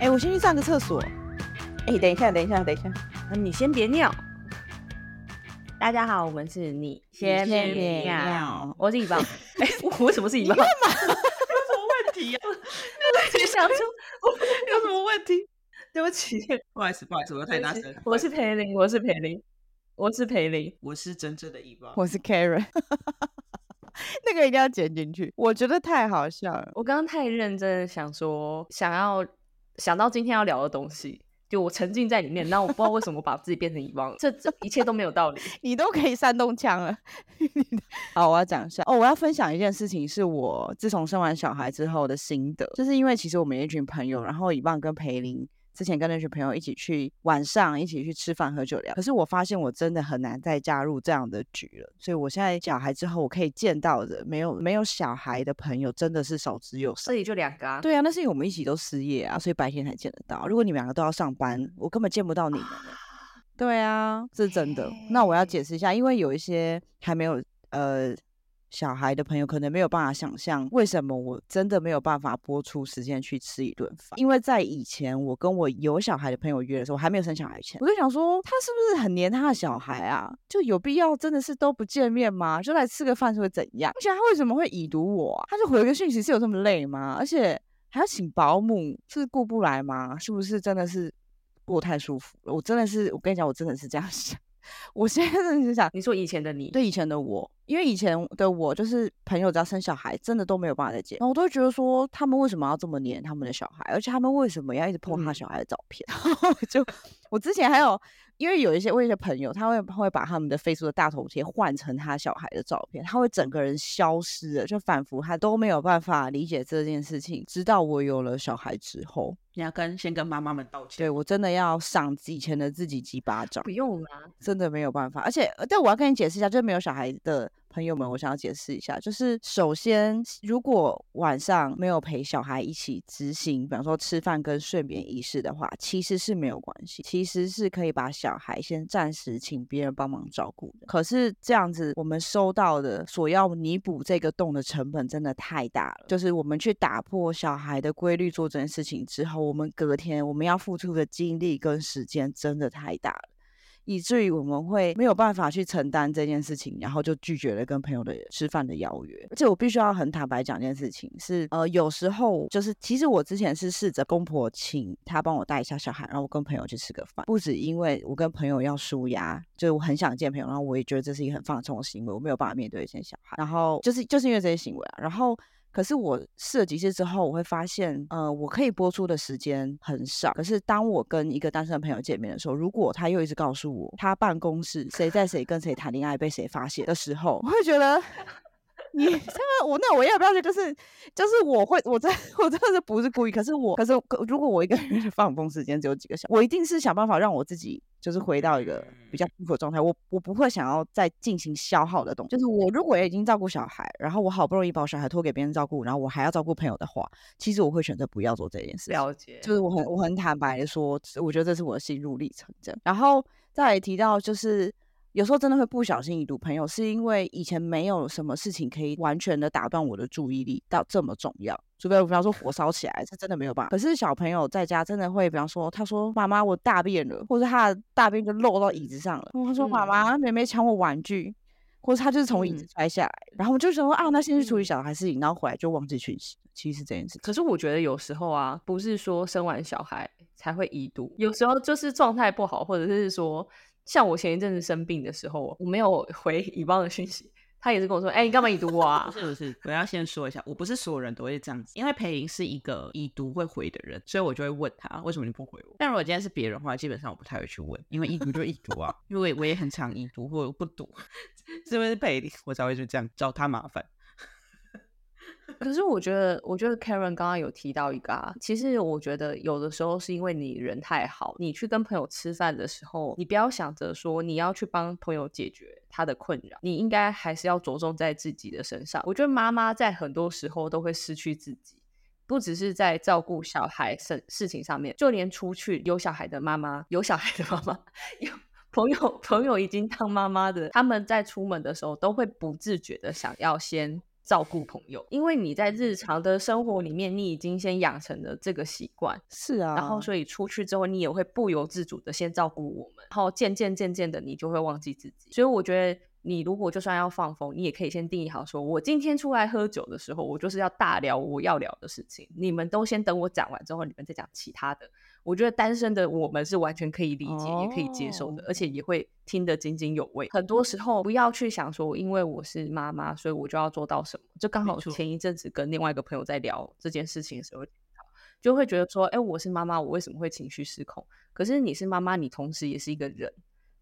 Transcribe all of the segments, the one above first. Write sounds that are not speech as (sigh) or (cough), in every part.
哎、我先去上个厕所。哎、等一下，等一下，等一下。那你先别尿。大家好，我们是你先先别别尿尿，我是乙棒。(laughs) 哎、我为什么是乙棒？你干嘛？(laughs) 有什么问题啊？我自己想出有什么问题？对不起，不好意思，不好意思，我太大声了。我是裴林，我是裴林，我是裴林。我是真正的一包。我是 Karen，(laughs) 那个一定要剪进去，我觉得太好笑了。我刚刚太认真地想说，想要想到今天要聊的东西，就我沉浸在里面，那我不知道为什么把自己变成遗忘了，这这一切都没有道理。(laughs) 你都可以煽动枪了。(laughs) 好，我要讲一下哦，我要分享一件事情，是我自从生完小孩之后的心得，就是因为其实我们有一群朋友，然后以棒跟培林。之前跟那群朋友一起去晚上一起去吃饭喝酒聊，可是我发现我真的很难再加入这样的局了，所以我现在小孩之后，我可以见到的没有没有小孩的朋友真的是少之又少这。里就两个啊，对啊，那是因为我们一起都失业啊，所以白天才见得到。如果你们两个都要上班，我根本见不到你们。对啊，这是真的。那我要解释一下，因为有一些还没有呃小孩的朋友，可能没有办法想象为什么我真的没有办法播出时间去吃一顿饭。因为在以前，我跟我有小孩的朋友约的时候，我还没有生小孩前，我就想说，他是不是很黏他的小孩啊？就有必要真的是都不见面吗？就来吃个饭是会怎样？而且他为什么会已读我？他就回个讯息是有这么累吗？而且还要请保姆，是顾不来吗？是不是真的是过太舒服了？我真的是，我跟你讲，我真的是这样想。(laughs) 我现在真的是想，你说以前的你，对以前的我，因为以前的我就是朋友只要生小孩，真的都没有办法再见，然后我都会觉得说，他们为什么要这么黏他们的小孩，而且他们为什么要一直 po 他嗯。小孩的照片？(laughs) 然后我就我之前还有，因为有一些我有一些朋友，他会会把他们的 Facebook 的大头贴换成他小孩的照片，他会整个人消失了，就仿佛他都没有办法理解这件事情，直到我有了小孩之后，你要跟先跟妈妈们道歉。对我真的要赏以前的自己几巴掌不。用啦，真的没有办法，而且，呃但我要跟你解释一下，就是没有小孩的朋友们，我想要解释一下，就是首先，如果晚上没有陪小孩一起执行，比方说吃饭跟睡眠仪式的话，其实是没有关系，其实是可以把小孩先暂时请别人帮忙照顾的。可是这样子，我们收到的所要弥补这个洞的成本真的太大了，就是我们去打破小孩的规律做这件事情之后，我们隔天我们要付出的精力跟时间真的太大了。以至于我们会没有办法去承担这件事情，然后就拒绝了跟朋友的吃饭的邀约。而且我必须要很坦白讲一件事情，是呃，有时候就是其实我之前是试着公婆请他帮我带一下小孩，然后我跟朋友去吃个饭，不止因为我跟朋友要舒压，就是我很想见朋友，然后我也觉得这是一个很放松的行为，我没有办法面对这些小孩，然后就是就是因为这些行为啊，然后。可是我试了几次之后，我会发现，呃，我可以播出的时间很少。可是当我跟一个单身的朋友见面的时候，如果他又一直告诉我他办公室谁在谁跟谁谈恋爱被谁发现的时候，我会觉得。你这个我那我要不要去？就是就是我会我真 (laughs) 我真的是不是故意，可是我可是可如果我一个人的放风时间只有几个小时，我一定是想办法让我自己就是回到一个比较舒服的状态。我我不会想要再进行消耗的东西。就是我如果已经照顾小孩，然后我好不容易把我小孩托给别人照顾，然后我还要照顾朋友的话，其实我会选择不要做这件事。了解，就是我很我很坦白的说，我觉得这是我的心路历程这样。然后再提到就是。有时候真的会不小心已读朋友，是因为以前没有什么事情可以完全的打断我的注意力到这么重要，除非我比方说火烧起来，是真的没有办法。可是小朋友在家真的会，比方说他说妈妈我大便了，或者他的大便就漏到椅子上了，他说妈妈妹妹抢我玩具，或者他就是从椅子嗯。摔下来，然后我就说啊那先去处理小孩事情，然后回来就忘记讯息，其实是这件事情。可是我觉得有时候啊，不是说生完小孩才会已读，有时候就是状态不好，或者是说，像我前一阵子生病的时候，我没有回乙方的讯息，他也是跟我说：“哎、你干嘛已读我啊不是不是，我要先说一下，我不是所有人都会这样子，因为裴林是一个已读会回的人，所以我就会问他为什么你不回我。但如果今天是别人的话，基本上我不太会去问，因为已读就已读啊，因为我也很常已读或者不读，(laughs) 是不是裴林，我才会去这样找他麻烦。？”可是我觉得，我觉得 Karen 刚刚有提到一个啊，其实我觉得有的时候是因为你人太好，你去跟朋友吃饭的时候，你不要想着说你要去帮朋友解决他的困扰，你应该还是要着重在自己的身上。我觉得妈妈在很多时候都会失去自己。不只是在照顾小孩事事情上面，就连出去有小孩的妈妈，有小孩的妈妈，有朋友朋友已经当妈妈的，他们在出门的时候都会不自觉的想要先照顾朋友，因为你在日常的生活里面，你已经先养成了这个习惯，是啊，然后所以出去之后，你也会不由自主的先照顾我们，然后渐渐渐渐的，你就会忘记自己。所以我觉得，你如果就算要放风，你也可以先定义好，说我今天出来喝酒的时候，我就是要大聊我要聊的事情，你们都先等我讲完之后，你们再讲其他的。我觉得单身的我们是完全可以理解，也可以接受的，而且也会听得津津有味。很多时候不要去想说，因为我是妈妈，所以我就要做到什么。就刚好前一阵子跟另外一个朋友在聊这件事情的时候，就会觉得说，哎，我是妈妈，我为什么会情绪失控？可是你是妈妈，你同时也是一个人，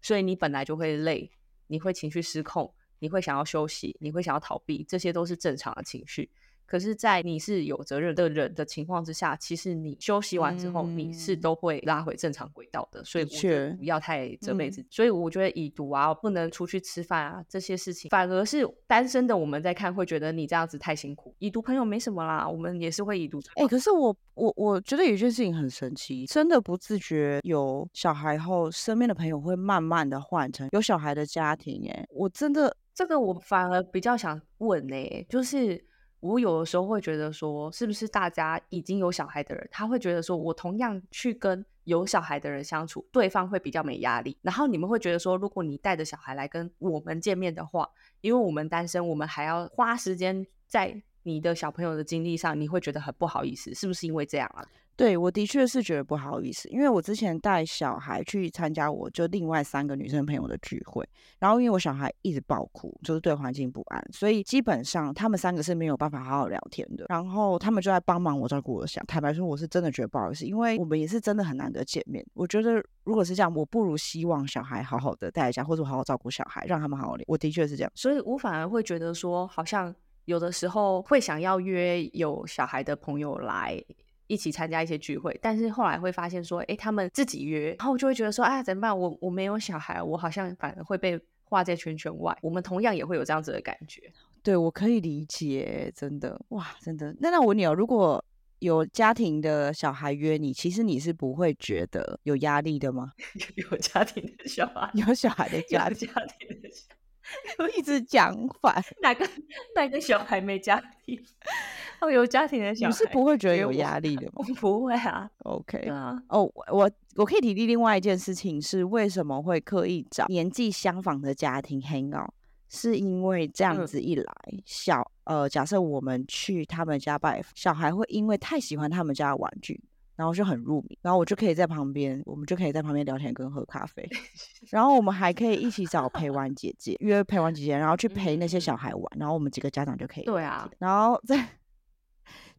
所以你本来就会累，你会情绪失控，你会想要休息，你会想要逃避，这些都是正常的情绪。可是，在你是有责任的人的情况之下，其实你休息完之后，你是都会拉回正常轨道的。所以，我觉得不要太责备自己。所以，我觉得已读啊，不能出去吃饭啊，这些事情，反而是单身的我们在看，会觉得你这样子太辛苦。已读朋友没什么啦，我们也是会已读。哎，可是我我我觉得有一件事情很神奇，真的不自觉有小孩后，身边的朋友会慢慢的换成有小孩的家庭。哎，我真的这个我反而比较想问呢，就是。我有的时候会觉得说，是不是大家已经有小孩的人，他会觉得说，我同样去跟有小孩的人相处，对方会比较没压力。然后你们会觉得说，如果你带着小孩来跟我们见面的话，因为我们单身，我们还要花时间在你的小朋友的经历上，你会觉得很不好意思，是不是因为这样啊？对，我的确是觉得不好意思，因为我之前带小孩去参加我就另外三个女生朋友的聚会，然后因为我小孩一直爆哭，就是对环境不安，所以基本上他们三个是没有办法好好聊天的。然后他们就在帮忙我照顾我小坦白说，我是真的觉得不好意思，因为我们也是真的很难得见面。我觉得如果是这样，我不如希望小孩好好的带在家，或者好好照顾小孩，让他们好好聊。我的确是这样，所以我反而会觉得说，好像有的时候会想要约有小孩的朋友来。一起参加一些聚会，但是后来会发现说，哎，他们自己约，然后就会觉得说，哎，怎么办？我我没有小孩，我好像反而会被划在圈圈外。我们同样也会有这样子的感觉。对，我可以理解，真的，哇，真的。那那我问你哦，如果有家庭的小孩约你，其实你是不会觉得有压力的吗？(laughs) 有家庭的小孩，有小孩的家庭，家庭的小 (laughs) 我一直讲反，(laughs) 哪个哪个小孩没家庭？(laughs) 哦，有家庭的小孩，你是不会觉得有压力的吗？不会啊，OK 啊。哦，我我可以提提另外一件事情是，为什么会刻意找年纪相仿的家庭 hang out？是因为这样子一来，小呃，假设我们去他们家拜访，小孩会因为太喜欢他们家的玩具。然后就很入迷，然后我就可以在旁边，我们就可以在旁边聊天跟喝咖啡，(laughs) 然后我们还可以一起找陪玩姐姐，约陪玩姐姐，然后去陪那些小孩玩，然后我们几个家长就可以对啊，然后再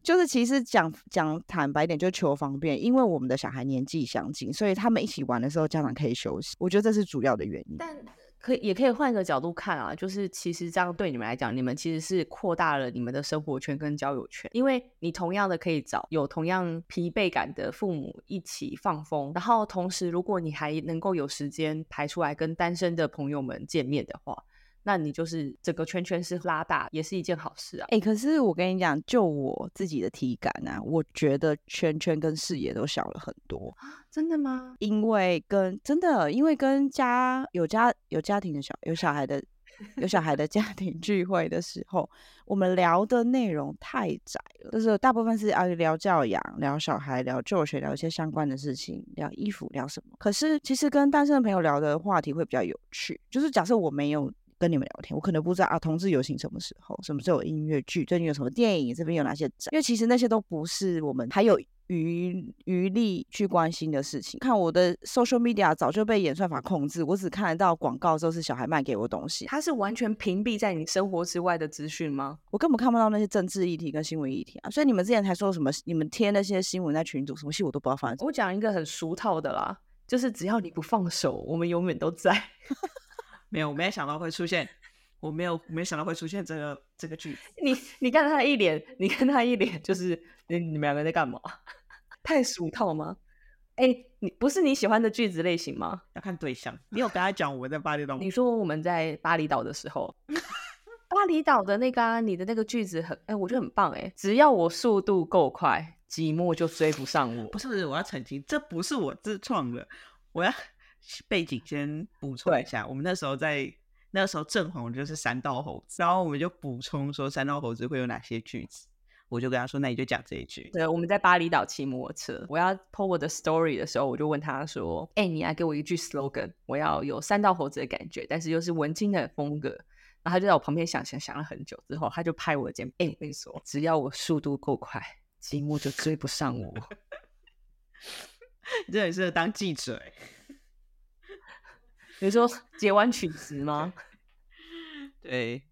就是其实讲讲坦白点，就求方便，因为我们的小孩年纪相近，所以他们一起玩的时候，家长可以休息，我觉得这是主要的原因。但可以，也可以换个角度看啊，就是其实这样对你们来讲，你们其实是扩大了你们的生活圈跟交友圈，因为你同样的可以找有同样疲惫感的父母一起放风，然后同时如果你还能够有时间排出来跟单身的朋友们见面的话。那你就是整个圈圈是拉大，也是一件好事啊。哎，可是我跟你讲，就我自己的体感啊，我觉得圈圈跟视野都小了很多啊。真的吗？因为跟真的，因为跟家有家有家庭的小有小孩的有小孩的家庭聚会的时候，我们聊的内容太窄了，就是大部分是啊聊教养、聊小孩、聊就学、聊一些相关的事情、聊衣服、聊什么。可是其实跟单身的朋友聊的话题会比较有趣，就是假设我没有。跟你们聊天，我可能不知道啊，同志游行什么时候，什么时候有音乐剧，最近有什么电影，这边有哪些展？因为其实那些都不是我们还有余余力去关心的事情。看我的 social media 早就被演算法控制，我只看得到广告，都是小孩卖给我东西。它是完全屏蔽在你生活之外的资讯吗？我根本看不到那些政治议题跟新闻议题啊。所以你们之前才说什么，你们贴那些新闻在群组，什么戏我都不知道发生。我讲一个很俗套的啦，就是只要你不放手，我们永远都在。(laughs) 没有，我没想到会出现，我没有没想到会出现这个这个句子。你你看他一脸，你看他一脸，就是你你们两个在干嘛？太俗套吗？哎，你不是你喜欢的句子类型吗？要看对象。你有跟他讲我们在巴厘岛？你说我们在巴厘岛的时候，(laughs) 巴厘岛的那个你的那个句子很哎，我觉得很棒哎。只要我速度够快，寂寞就追不上我。不是，我要澄清，这不是我自创的，我要。背景先补充一下，我们那时候在那时候正红就是三道猴子，然后我们就补充说三道猴子会有哪些句子。我就跟他说：“那你就讲这一句。”对，我们在巴厘岛骑摩托车，我要 po 我的 story 的时候，我就问他说：“哎，你来给我一句 slogan，我要有三道猴子的感觉，但是又是文青的风格。”然后他就在我旁边想想想了很久之后，他就拍我的肩膀：“哎，我跟你说，只要我速度够快，积木就追不上我。” (laughs) 你真的适合当记者？你说截弯曲直吗？(laughs) 对。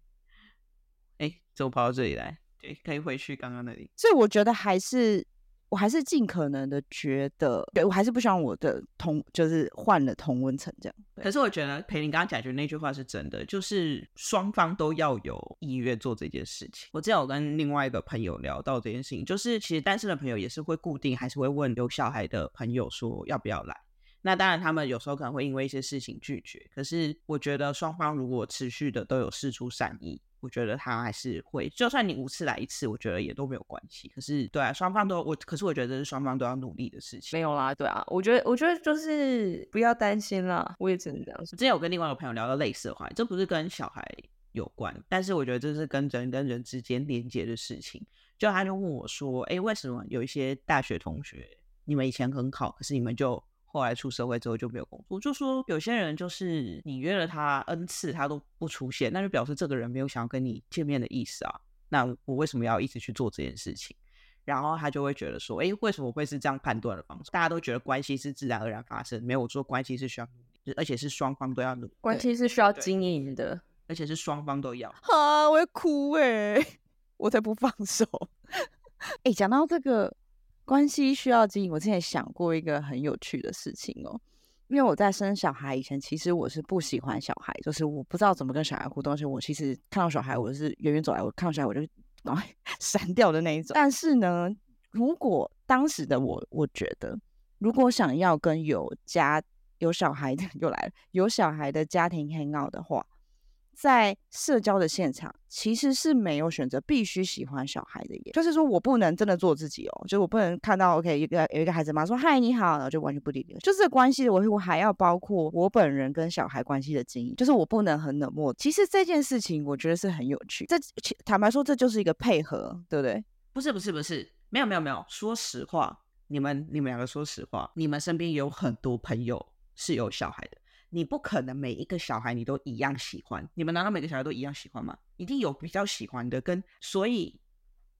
哎，怎么跑到这里来？对，可以回去刚刚那里。所以我觉得还是，我还是尽可能的觉得，对我还是不希望我的同就是换了同温层这样。可是我觉得裴林刚刚讲的那句话是真的，就是双方都要有意愿做这件事情。我之前有跟另外一个朋友聊到这件事情，就是其实单身的朋友也是会固定，还是会问有小孩的朋友说要不要来。那当然他们有时候可能会因为一些事情拒绝，可是我觉得双方如果持续的都有试出善意。我觉得他还是会，就算你五次来一次，我觉得也都没有关系。可是，对啊，双方都我，可是我觉得这是双方都要努力的事情。没有啦，对啊，我觉得，我觉得就是不要担心啦。我也只能这样说。之前有跟另外一个朋友聊到类似的话，这不是跟小孩有关，但是我觉得这是跟人跟人之间连接的事情。就他就问我说：“哎，为什么有一些大学同学，你们以前很好，可是你们就……”后来出社会之后就没有工作，就说有些人就是你约了他 n 次他都不出现，那就表示这个人没有想要跟你见面的意思啊。那我为什么要一直去做这件事情？然后他就会觉得说，哎，为什么会是这样判断的方式？大家都觉得关系是自然而然发生，没有说关系是需要努力，而且是双方都要努力，关系是需要经营的，而且是双方都要。啊，我要哭哎，(laughs) 我才不放手。(laughs) 哎，讲到这个。关系需要经营。我之前想过一个很有趣的事情哦，因为我在生小孩以前，其实我是不喜欢小孩，就是我不知道怎么跟小孩互动。而且我其实看到小孩，我是远远走来，我看到小孩我就赶快 (laughs) 删掉的那一种。但是呢，如果当时的我，我觉得如果想要跟有家有小孩的又来了有小孩的家庭 hang out 的话。在社交的现场，其实是没有选择必须喜欢小孩的，耶。就是说我不能真的做自己哦，就是我不能看到 OK 一个有一个孩子妈，说嗨你好，然后就完全不理你。就是关系，我我还要包括我本人跟小孩关系的经营，就是我不能很冷漠。其实这件事情我觉得是很有趣，这坦白说这就是一个配合，对不对？不是不是不是，没有没有没有，说实话，你们你们两个说实话，你们身边有很多朋友是有小孩的。你不可能每一个小孩你都一样喜欢，你们难道每个小孩都一样喜欢吗？一定有比较喜欢的，跟所以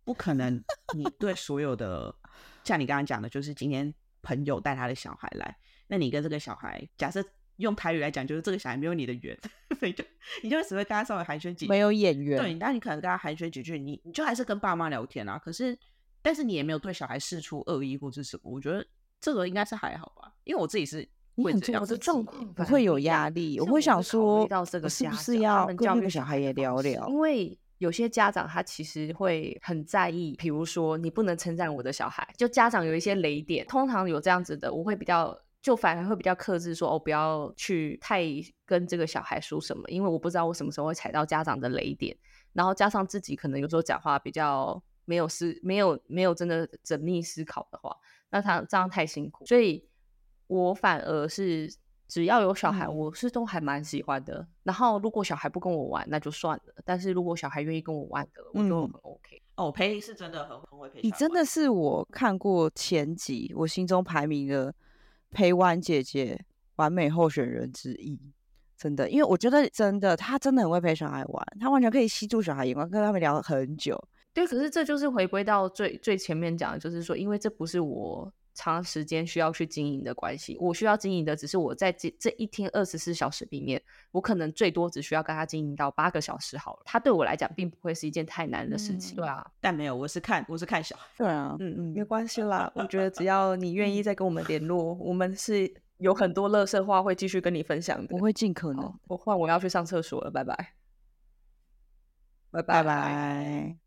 不可能你对所有的像你刚刚讲的，就是今天朋友带他的小孩来，那你跟这个小孩，假设用台语来讲，就是这个小孩没有你的缘，(laughs) 所以就你就只会跟他稍微寒暄几句，没有眼缘。对，那你可能跟他寒暄几句，你你就还是跟爸妈聊天啊。可是，但是你也没有对小孩示出恶意或者什么，我觉得这个应该是还好吧，因为我自己是。我的状况不会有压力，我会想说，到这个是不是要跟那个小孩也聊聊？因为有些家长他其实会很在意，比如说你不能称赞我的小孩，就家长有一些雷点，通常有这样子的，我会比较就反而会比较克制，说哦不要去太跟这个小孩说什么，因为我不知道我什么时候会踩到家长的雷点，然后加上自己可能有时候讲话比较没有思没有没有真的缜密思考的话，那他这样太辛苦，所以。我反而是只要有小孩，我是都还蛮喜欢的。然后如果小孩不跟我玩，那就算了。但是如果小孩愿意跟我玩的，我就很 OK。哦，陪是真的很很会陪。你真的是我看过前几我心中排名的陪玩姐姐完美候选人之一。真的，因为我觉得真的，他真的很会陪小孩玩，他完全可以吸住小孩眼光，跟他们聊很久。对，可是这就是回归到最最前面讲的，就是说，因为这不是我。长时间需要去经营的关系，我需要经营的只是我在这这一天二十四小时里面，我可能最多只需要跟他经营到八个小时好了。他对我来讲，并不会是一件太难的事情。对啊，但没有，我是看我是看小孩。对啊，嗯嗯，没关系啦。(laughs) 我觉得只要你愿意再跟我们联络，我们是有很多乐色话会继续跟你分享的。我会尽可能。我换我要去上厕所了，拜拜，拜拜拜。